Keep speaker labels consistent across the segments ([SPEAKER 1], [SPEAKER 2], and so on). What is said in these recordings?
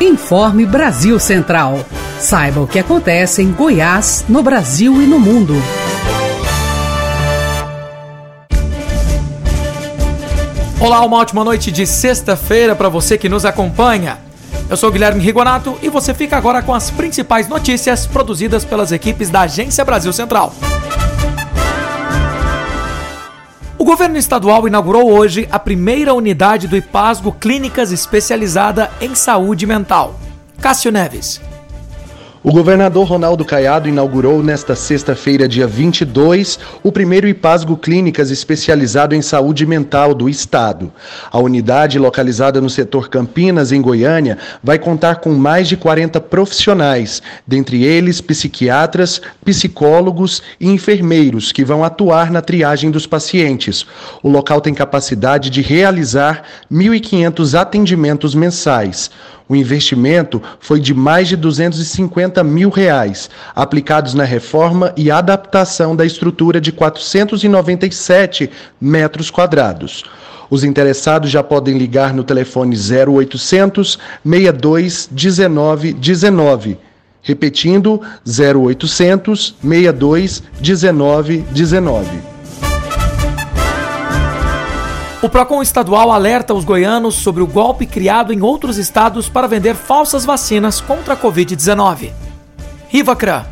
[SPEAKER 1] Informe Brasil Central. Saiba o que acontece em Goiás, no Brasil e no mundo.
[SPEAKER 2] Olá, uma ótima noite de sexta-feira para você que nos acompanha. Eu sou Guilherme Rigonato e você fica agora com as principais notícias produzidas pelas equipes da Agência Brasil Central. O governo estadual inaugurou hoje a primeira unidade do IPASGO Clínicas especializada em saúde mental. Cássio Neves.
[SPEAKER 3] O governador Ronaldo Caiado inaugurou nesta sexta-feira, dia 22, o primeiro IPASGO Clínicas especializado em saúde mental do estado. A unidade, localizada no setor Campinas, em Goiânia, vai contar com mais de 40 profissionais, dentre eles psiquiatras, psicólogos e enfermeiros que vão atuar na triagem dos pacientes. O local tem capacidade de realizar 1.500 atendimentos mensais. O investimento foi de mais de 250 mil reais, aplicados na reforma e adaptação da estrutura de 497 metros quadrados. Os interessados já podem ligar no telefone 0800 62 19 19. Repetindo, 0800 62 19 19.
[SPEAKER 2] O Procon estadual alerta os goianos sobre o golpe criado em outros estados para vender falsas vacinas contra a Covid-19. Rivacran.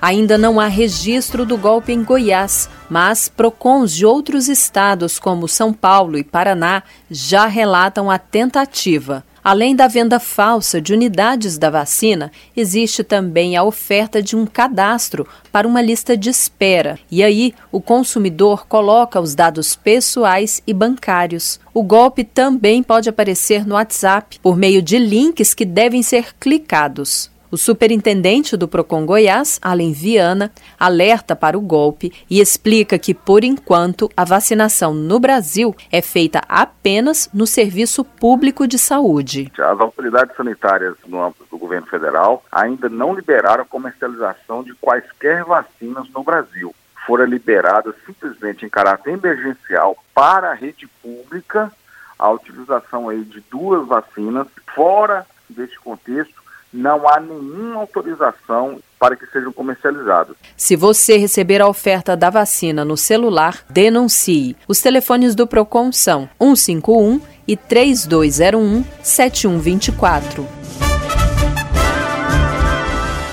[SPEAKER 4] Ainda não há registro do golpe em Goiás, mas PROCONs de outros estados, como São Paulo e Paraná, já relatam a tentativa. Além da venda falsa de unidades da vacina, existe também a oferta de um cadastro para uma lista de espera. E aí, o consumidor coloca os dados pessoais e bancários. O golpe também pode aparecer no WhatsApp por meio de links que devem ser clicados. O superintendente do Procon Goiás, Além Viana, alerta para o golpe e explica que, por enquanto, a vacinação no Brasil é feita apenas no serviço público de saúde.
[SPEAKER 5] As autoridades sanitárias no âmbito do governo federal ainda não liberaram a comercialização de quaisquer vacinas no Brasil. Foram liberadas simplesmente em caráter emergencial para a rede pública a utilização aí de duas vacinas. Fora deste contexto, não há nenhuma autorização para que sejam comercializados.
[SPEAKER 4] Se você receber a oferta da vacina no celular, denuncie. Os telefones do Procon são 151 e 3201 7124.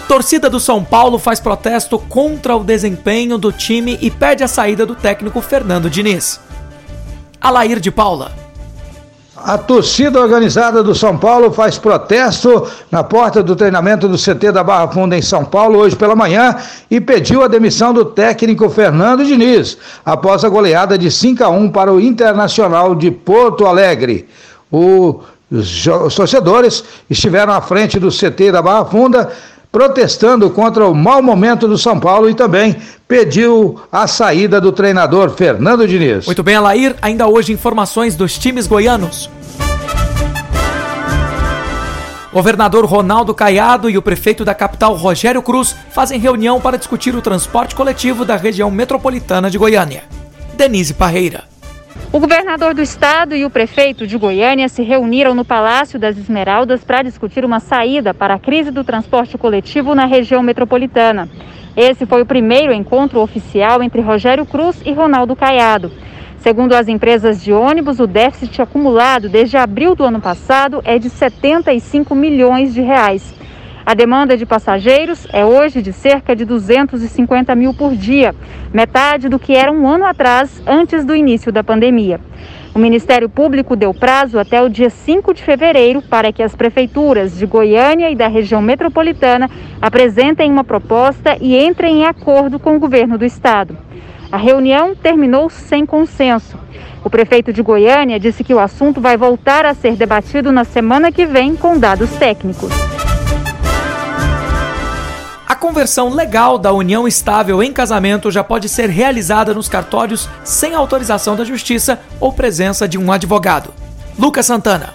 [SPEAKER 2] Torcida do São Paulo faz protesto contra o desempenho do time e pede a saída do técnico Fernando Diniz. Alair de Paula.
[SPEAKER 6] A torcida organizada do São Paulo faz protesto na porta do treinamento do CT da Barra Funda em São Paulo hoje pela manhã e pediu a demissão do técnico Fernando Diniz após a goleada de 5 a 1 para o Internacional de Porto Alegre. O, os, os torcedores estiveram à frente do CT da Barra Funda protestando contra o mau momento do São Paulo e também pediu a saída do treinador Fernando Diniz.
[SPEAKER 2] Muito bem, Alair, ainda hoje informações dos times goianos. Governador Ronaldo Caiado e o prefeito da capital Rogério Cruz fazem reunião para discutir o transporte coletivo da região metropolitana de Goiânia. Denise Parreira.
[SPEAKER 7] O governador do estado e o prefeito de Goiânia se reuniram no Palácio das Esmeraldas para discutir uma saída para a crise do transporte coletivo na região metropolitana. Esse foi o primeiro encontro oficial entre Rogério Cruz e Ronaldo Caiado. Segundo as empresas de ônibus, o déficit acumulado desde abril do ano passado é de 75 milhões de reais. A demanda de passageiros é hoje de cerca de 250 mil por dia, metade do que era um ano atrás, antes do início da pandemia. O Ministério Público deu prazo até o dia 5 de fevereiro para que as prefeituras de Goiânia e da região metropolitana apresentem uma proposta e entrem em acordo com o governo do estado. A reunião terminou sem consenso. O prefeito de Goiânia disse que o assunto vai voltar a ser debatido na semana que vem com dados técnicos.
[SPEAKER 2] Conversão legal da união estável em casamento já pode ser realizada nos cartórios sem autorização da justiça ou presença de um advogado. Lucas Santana.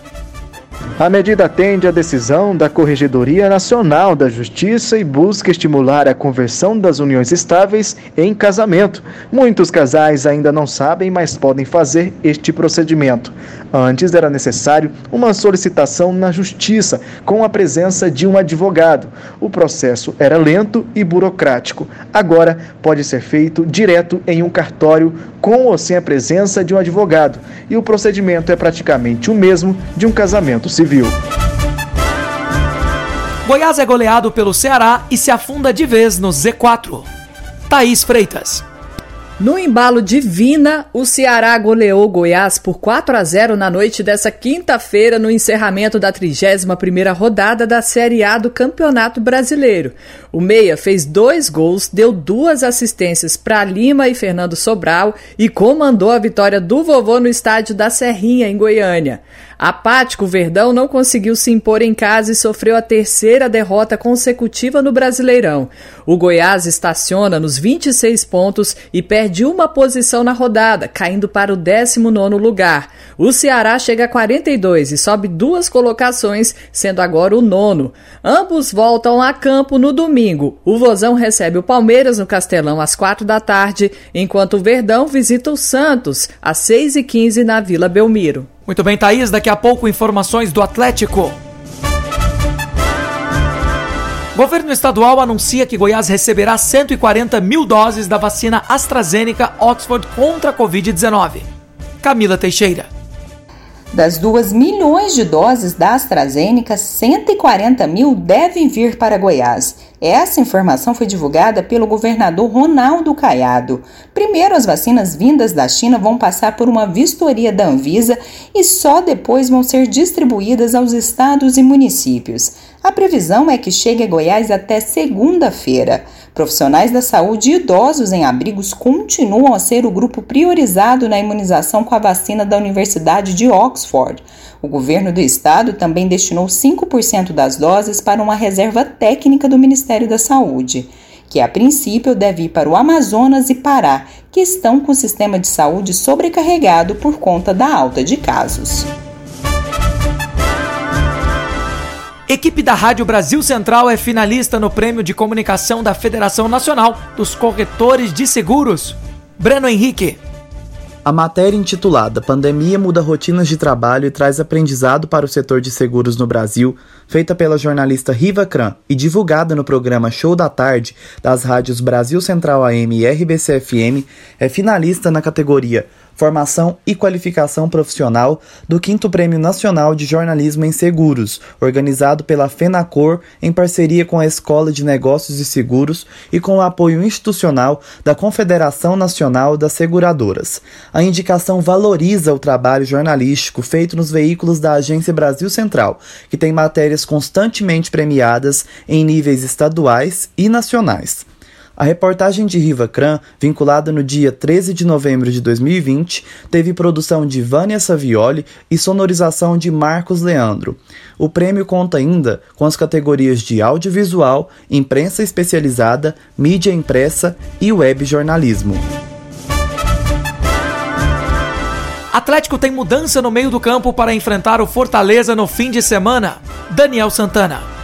[SPEAKER 3] A medida atende à decisão da Corregedoria Nacional da Justiça e busca estimular a conversão das uniões estáveis em casamento. Muitos casais ainda não sabem, mas podem fazer este procedimento. Antes era necessário uma solicitação na Justiça com a presença de um advogado. O processo era lento e burocrático. Agora pode ser feito direto em um cartório com ou sem a presença de um advogado. E o procedimento é praticamente o mesmo de um casamento civil.
[SPEAKER 2] Goiás é goleado pelo Ceará e se afunda de vez no Z4. Thaís Freitas.
[SPEAKER 8] No embalo Divina, o Ceará goleou Goiás por 4 a 0 na noite dessa quinta-feira no encerramento da 31ª rodada da Série A do Campeonato Brasileiro. O Meia fez dois gols, deu duas assistências para Lima e Fernando Sobral e comandou a vitória do vovô no estádio da Serrinha, em Goiânia. Apático, Verdão não conseguiu se impor em casa e sofreu a terceira derrota consecutiva no Brasileirão. O Goiás estaciona nos 26 pontos e perde uma posição na rodada, caindo para o 19 lugar. O Ceará chega a 42 e sobe duas colocações, sendo agora o nono. Ambos voltam a campo no domingo. O Vozão recebe o Palmeiras no Castelão às 4 da tarde, enquanto o Verdão visita o Santos às 6 e 15 na Vila Belmiro.
[SPEAKER 2] Muito bem, Thaís, daqui a pouco informações do Atlético. Governo estadual anuncia que Goiás receberá 140 mil doses da vacina AstraZeneca Oxford contra a Covid-19. Camila Teixeira.
[SPEAKER 9] Das 2 milhões de doses da AstraZeneca, 140 mil devem vir para Goiás. Essa informação foi divulgada pelo governador Ronaldo Caiado. Primeiro, as vacinas vindas da China vão passar por uma vistoria da Anvisa e só depois vão ser distribuídas aos estados e municípios. A previsão é que chegue a Goiás até segunda-feira. Profissionais da saúde e idosos em abrigos continuam a ser o grupo priorizado na imunização com a vacina da Universidade de Oxford. O governo do estado também destinou 5% das doses para uma reserva técnica do Ministério da Saúde, que a princípio deve ir para o Amazonas e Pará, que estão com o sistema de saúde sobrecarregado por conta da alta de casos.
[SPEAKER 2] Equipe da Rádio Brasil Central é finalista no Prêmio de Comunicação da Federação Nacional dos Corretores de Seguros. Breno Henrique.
[SPEAKER 10] A matéria intitulada Pandemia muda rotinas de trabalho e traz aprendizado para o setor de seguros no Brasil, feita pela jornalista Riva Kran e divulgada no programa Show da Tarde das rádios Brasil Central AM e RBC FM, é finalista na categoria Formação e Qualificação Profissional do 5 Prêmio Nacional de Jornalismo em Seguros, organizado pela FENACOR em parceria com a Escola de Negócios e Seguros e com o apoio institucional da Confederação Nacional das Seguradoras. A indicação valoriza o trabalho jornalístico feito nos veículos da Agência Brasil Central, que tem matérias constantemente premiadas em níveis estaduais e nacionais. A reportagem de Riva Kran, vinculada no dia 13 de novembro de 2020, teve produção de Vânia Savioli e sonorização de Marcos Leandro. O prêmio conta ainda com as categorias de audiovisual, imprensa especializada, mídia impressa e web jornalismo.
[SPEAKER 2] Atlético tem mudança no meio do campo para enfrentar o Fortaleza no fim de semana. Daniel Santana.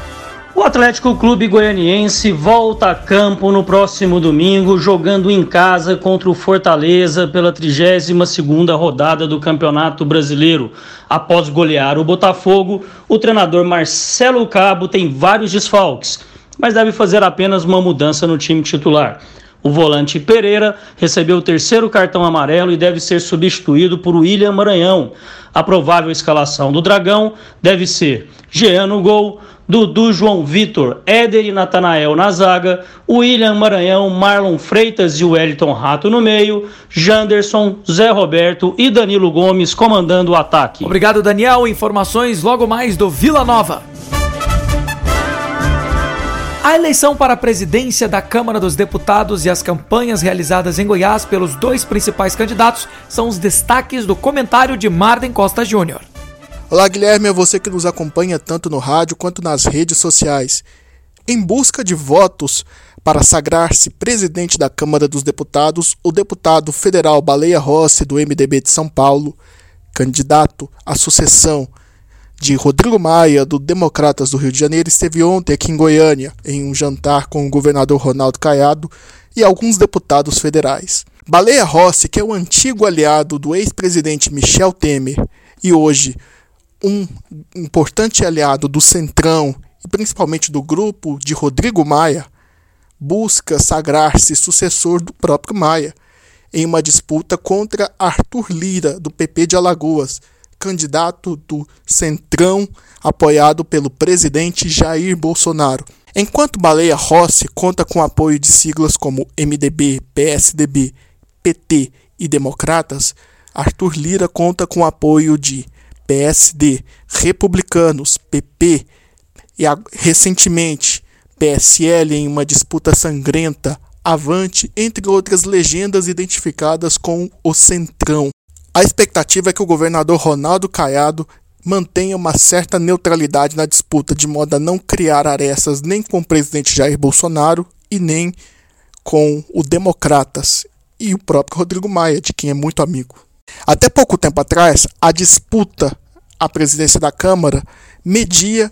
[SPEAKER 11] O Atlético Clube Goianiense volta a campo no próximo domingo, jogando em casa contra o Fortaleza pela 32ª rodada do Campeonato Brasileiro. Após golear o Botafogo, o treinador Marcelo Cabo tem vários desfalques, mas deve fazer apenas uma mudança no time titular. O volante Pereira recebeu o terceiro cartão amarelo e deve ser substituído por William Maranhão. A provável escalação do Dragão deve ser Jean no gol, Dudu João Vitor, Éder e Natanael na zaga, William Maranhão, Marlon Freitas e Wellington Rato no meio, Janderson, Zé Roberto e Danilo Gomes comandando o ataque.
[SPEAKER 2] Obrigado, Daniel. Informações logo mais do Vila Nova. A eleição para a presidência da Câmara dos Deputados e as campanhas realizadas em Goiás pelos dois principais candidatos são os destaques do comentário de Marden Costa Júnior.
[SPEAKER 12] Olá, Guilherme, é você que nos acompanha tanto no rádio quanto nas redes sociais. Em busca de votos para sagrar-se presidente da Câmara dos Deputados, o deputado federal Baleia Rossi, do MDB de São Paulo, candidato à sucessão de Rodrigo Maia, do Democratas do Rio de Janeiro, esteve ontem aqui em Goiânia, em um jantar com o governador Ronaldo Caiado e alguns deputados federais. Baleia Rossi, que é o antigo aliado do ex-presidente Michel Temer e hoje um importante aliado do Centrão e principalmente do grupo de Rodrigo Maia, busca sagrar-se sucessor do próprio Maia em uma disputa contra Arthur Lira, do PP de Alagoas, candidato do Centrão, apoiado pelo presidente Jair Bolsonaro. Enquanto Baleia Rossi conta com apoio de siglas como MDB, PSDB, PT e Democratas, Arthur Lira conta com apoio de PSD, Republicanos, PP e recentemente PSL em uma disputa sangrenta, Avante, entre outras legendas identificadas com o Centrão. A expectativa é que o governador Ronaldo Caiado mantenha uma certa neutralidade na disputa, de modo a não criar arestas nem com o presidente Jair Bolsonaro e nem com o Democratas e o próprio Rodrigo Maia, de quem é muito amigo. Até pouco tempo atrás, a disputa à presidência da Câmara media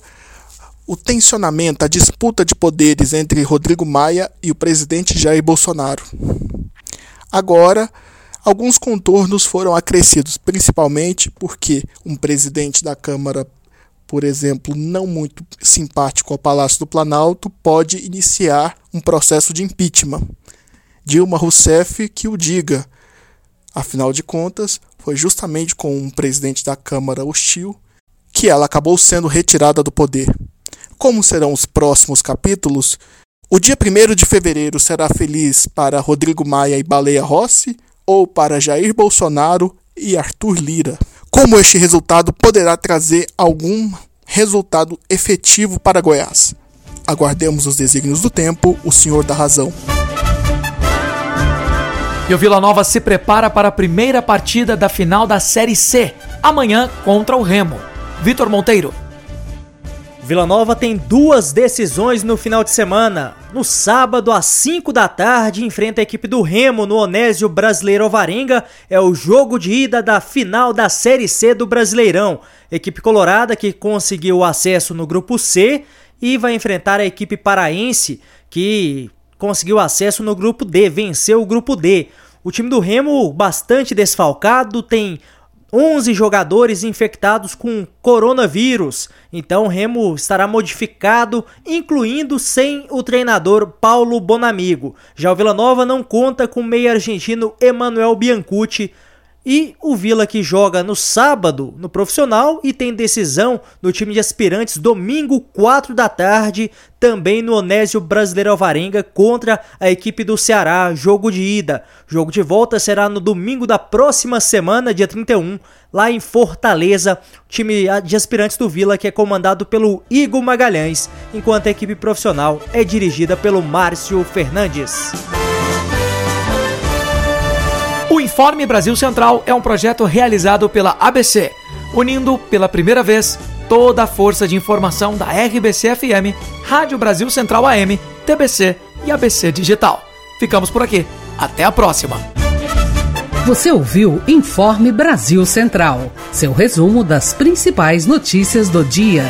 [SPEAKER 12] o tensionamento, a disputa de poderes entre Rodrigo Maia e o presidente Jair Bolsonaro. Agora, alguns contornos foram acrescidos, principalmente porque um presidente da Câmara, por exemplo, não muito simpático ao Palácio do Planalto, pode iniciar um processo de impeachment. Dilma Rousseff que o diga. Afinal de contas, foi justamente com um presidente da Câmara hostil que ela acabou sendo retirada do poder. Como serão os próximos capítulos? O dia 1 de fevereiro será feliz para Rodrigo Maia e Baleia Rossi ou para Jair Bolsonaro e Arthur Lira? Como este resultado poderá trazer algum resultado efetivo para Goiás? Aguardemos os desígnios do tempo, o Senhor da Razão.
[SPEAKER 2] E o Vila Nova se prepara para a primeira partida da final da Série C, amanhã contra o Remo. Vitor Monteiro.
[SPEAKER 13] Vila Nova tem duas decisões no final de semana. No sábado, às 5 da tarde, enfrenta a equipe do Remo no Onésio Brasileiro Alvarenga. É o jogo de ida da final da Série C do Brasileirão. Equipe colorada que conseguiu acesso no grupo C e vai enfrentar a equipe paraense que conseguiu acesso no grupo D, venceu o grupo D. O time do Remo bastante desfalcado, tem 11 jogadores infectados com coronavírus. Então o Remo estará modificado, incluindo sem o treinador Paulo Bonamigo. Já o Vila Nova não conta com o meio argentino Emanuel Biancucci e o Vila que joga no sábado no profissional e tem decisão no time de aspirantes domingo 4 da tarde, também no Onésio Brasileiro Alvarenga contra a equipe do Ceará, jogo de ida. Jogo de volta será no domingo da próxima semana, dia 31, lá em Fortaleza, time de aspirantes do Vila que é comandado pelo Igor Magalhães, enquanto a equipe profissional é dirigida pelo Márcio Fernandes.
[SPEAKER 2] O Informe Brasil Central é um projeto realizado pela ABC, unindo pela primeira vez toda a força de informação da RBC FM, Rádio Brasil Central AM, TBC e ABC Digital. Ficamos por aqui. Até a próxima.
[SPEAKER 1] Você ouviu Informe Brasil Central, seu resumo das principais notícias do dia.